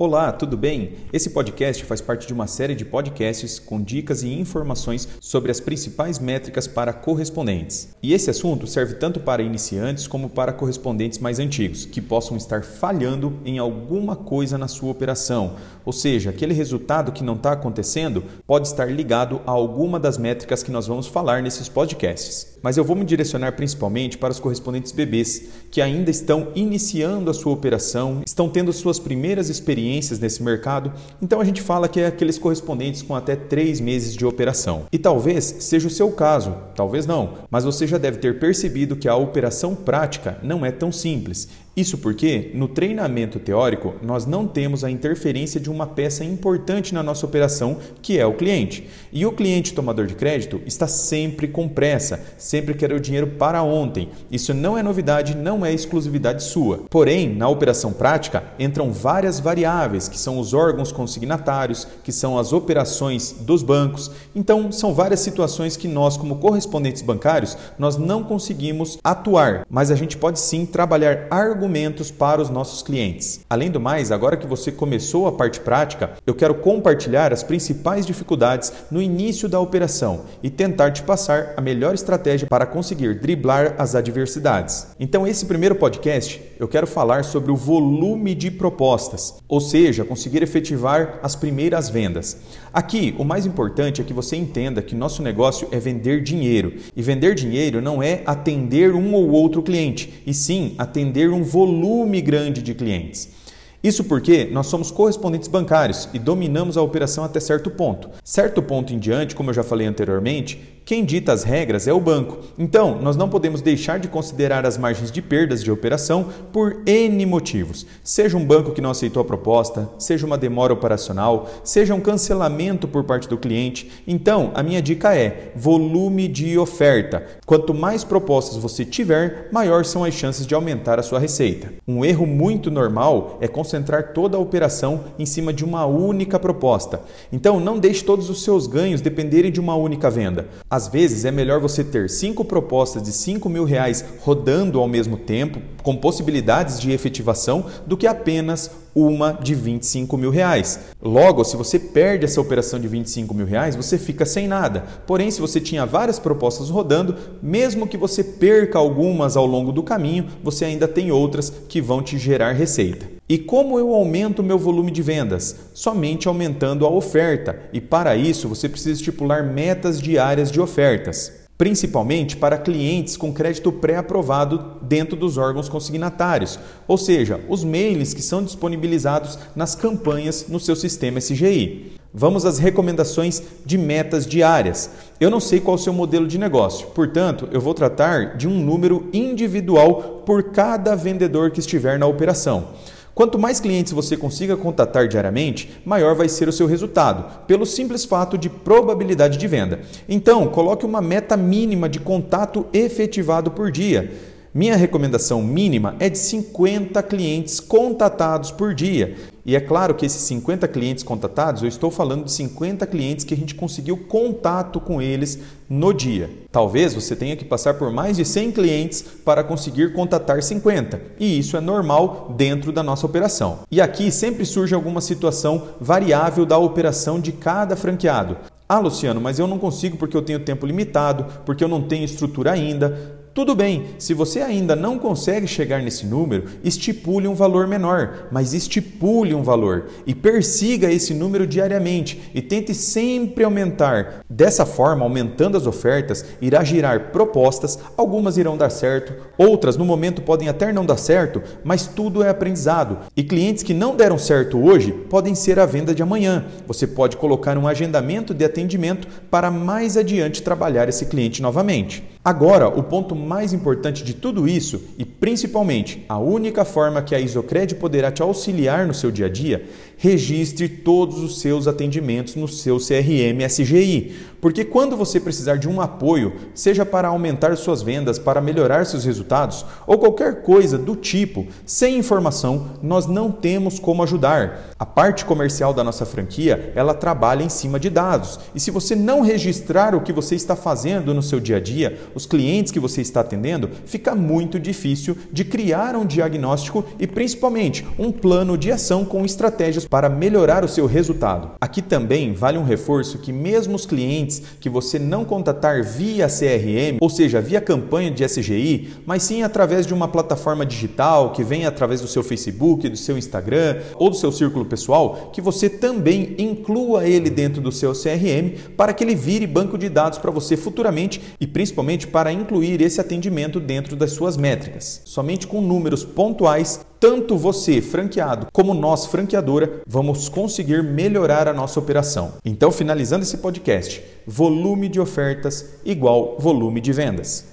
Olá, tudo bem? Esse podcast faz parte de uma série de podcasts com dicas e informações sobre as principais métricas para correspondentes. E esse assunto serve tanto para iniciantes como para correspondentes mais antigos, que possam estar falhando em alguma coisa na sua operação. Ou seja, aquele resultado que não está acontecendo pode estar ligado a alguma das métricas que nós vamos falar nesses podcasts. Mas eu vou me direcionar principalmente para os correspondentes bebês, que ainda estão iniciando a sua operação, estão tendo suas primeiras experiências experiências nesse mercado, então a gente fala que é aqueles correspondentes com até três meses de operação. E talvez seja o seu caso, talvez não, mas você já deve ter percebido que a operação prática não é tão simples isso porque, no treinamento teórico, nós não temos a interferência de uma peça importante na nossa operação, que é o cliente. E o cliente tomador de crédito está sempre com pressa, sempre quer o dinheiro para ontem. Isso não é novidade, não é exclusividade sua. Porém, na operação prática, entram várias variáveis, que são os órgãos consignatários, que são as operações dos bancos. Então, são várias situações que nós, como correspondentes bancários, nós não conseguimos atuar, mas a gente pode sim trabalhar argumentos argumentos para os nossos clientes. Além do mais, agora que você começou a parte prática, eu quero compartilhar as principais dificuldades no início da operação e tentar te passar a melhor estratégia para conseguir driblar as adversidades. Então, esse primeiro podcast eu quero falar sobre o volume de propostas, ou seja, conseguir efetivar as primeiras vendas. Aqui, o mais importante é que você entenda que nosso negócio é vender dinheiro, e vender dinheiro não é atender um ou outro cliente, e sim atender um volume grande de clientes. Isso porque nós somos correspondentes bancários e dominamos a operação até certo ponto. Certo ponto em diante, como eu já falei anteriormente, quem dita as regras é o banco. Então, nós não podemos deixar de considerar as margens de perdas de operação por N motivos. Seja um banco que não aceitou a proposta, seja uma demora operacional, seja um cancelamento por parte do cliente. Então, a minha dica é volume de oferta. Quanto mais propostas você tiver, maior são as chances de aumentar a sua receita. Um erro muito normal é concentrar toda a operação em cima de uma única proposta. Então, não deixe todos os seus ganhos dependerem de uma única venda. Às vezes é melhor você ter cinco propostas de 5 mil reais rodando ao mesmo tempo, com possibilidades de efetivação, do que apenas uma de 25 mil reais. Logo, se você perde essa operação de 25 mil reais, você fica sem nada. Porém, se você tinha várias propostas rodando, mesmo que você perca algumas ao longo do caminho, você ainda tem outras que vão te gerar receita. E como eu aumento meu volume de vendas? Somente aumentando a oferta. E para isso você precisa estipular metas diárias de ofertas, principalmente para clientes com crédito pré-aprovado dentro dos órgãos consignatários, ou seja, os mails que são disponibilizados nas campanhas no seu sistema SGI. Vamos às recomendações de metas diárias. Eu não sei qual é o seu modelo de negócio, portanto, eu vou tratar de um número individual por cada vendedor que estiver na operação. Quanto mais clientes você consiga contatar diariamente, maior vai ser o seu resultado, pelo simples fato de probabilidade de venda. Então, coloque uma meta mínima de contato efetivado por dia. Minha recomendação mínima é de 50 clientes contatados por dia. E é claro que esses 50 clientes contatados, eu estou falando de 50 clientes que a gente conseguiu contato com eles no dia. Talvez você tenha que passar por mais de 100 clientes para conseguir contatar 50, e isso é normal dentro da nossa operação. E aqui sempre surge alguma situação variável da operação de cada franqueado. Ah, Luciano, mas eu não consigo porque eu tenho tempo limitado, porque eu não tenho estrutura ainda. Tudo bem, se você ainda não consegue chegar nesse número, estipule um valor menor, mas estipule um valor e persiga esse número diariamente e tente sempre aumentar. Dessa forma, aumentando as ofertas, irá girar propostas, algumas irão dar certo, outras no momento podem até não dar certo, mas tudo é aprendizado. E clientes que não deram certo hoje podem ser a venda de amanhã. Você pode colocar um agendamento de atendimento para mais adiante trabalhar esse cliente novamente. Agora, o ponto mais importante de tudo isso, e principalmente a única forma que a Isocred poderá te auxiliar no seu dia a dia, registre todos os seus atendimentos no seu CRM SGI. Porque quando você precisar de um apoio, seja para aumentar suas vendas, para melhorar seus resultados ou qualquer coisa do tipo, sem informação, nós não temos como ajudar. A parte comercial da nossa franquia, ela trabalha em cima de dados. E se você não registrar o que você está fazendo no seu dia a dia, os clientes que você está atendendo, fica muito difícil de criar um diagnóstico e principalmente um plano de ação com estratégias para melhorar o seu resultado. Aqui também vale um reforço que mesmo os clientes que você não contatar via CRM, ou seja, via campanha de SGI, mas sim através de uma plataforma digital que vem através do seu Facebook, do seu Instagram ou do seu círculo pessoal, que você também inclua ele dentro do seu CRM para que ele vire banco de dados para você futuramente e principalmente para incluir esse atendimento dentro das suas métricas. Somente com números pontuais tanto você, franqueado, como nós, franqueadora, vamos conseguir melhorar a nossa operação. Então, finalizando esse podcast, volume de ofertas igual volume de vendas.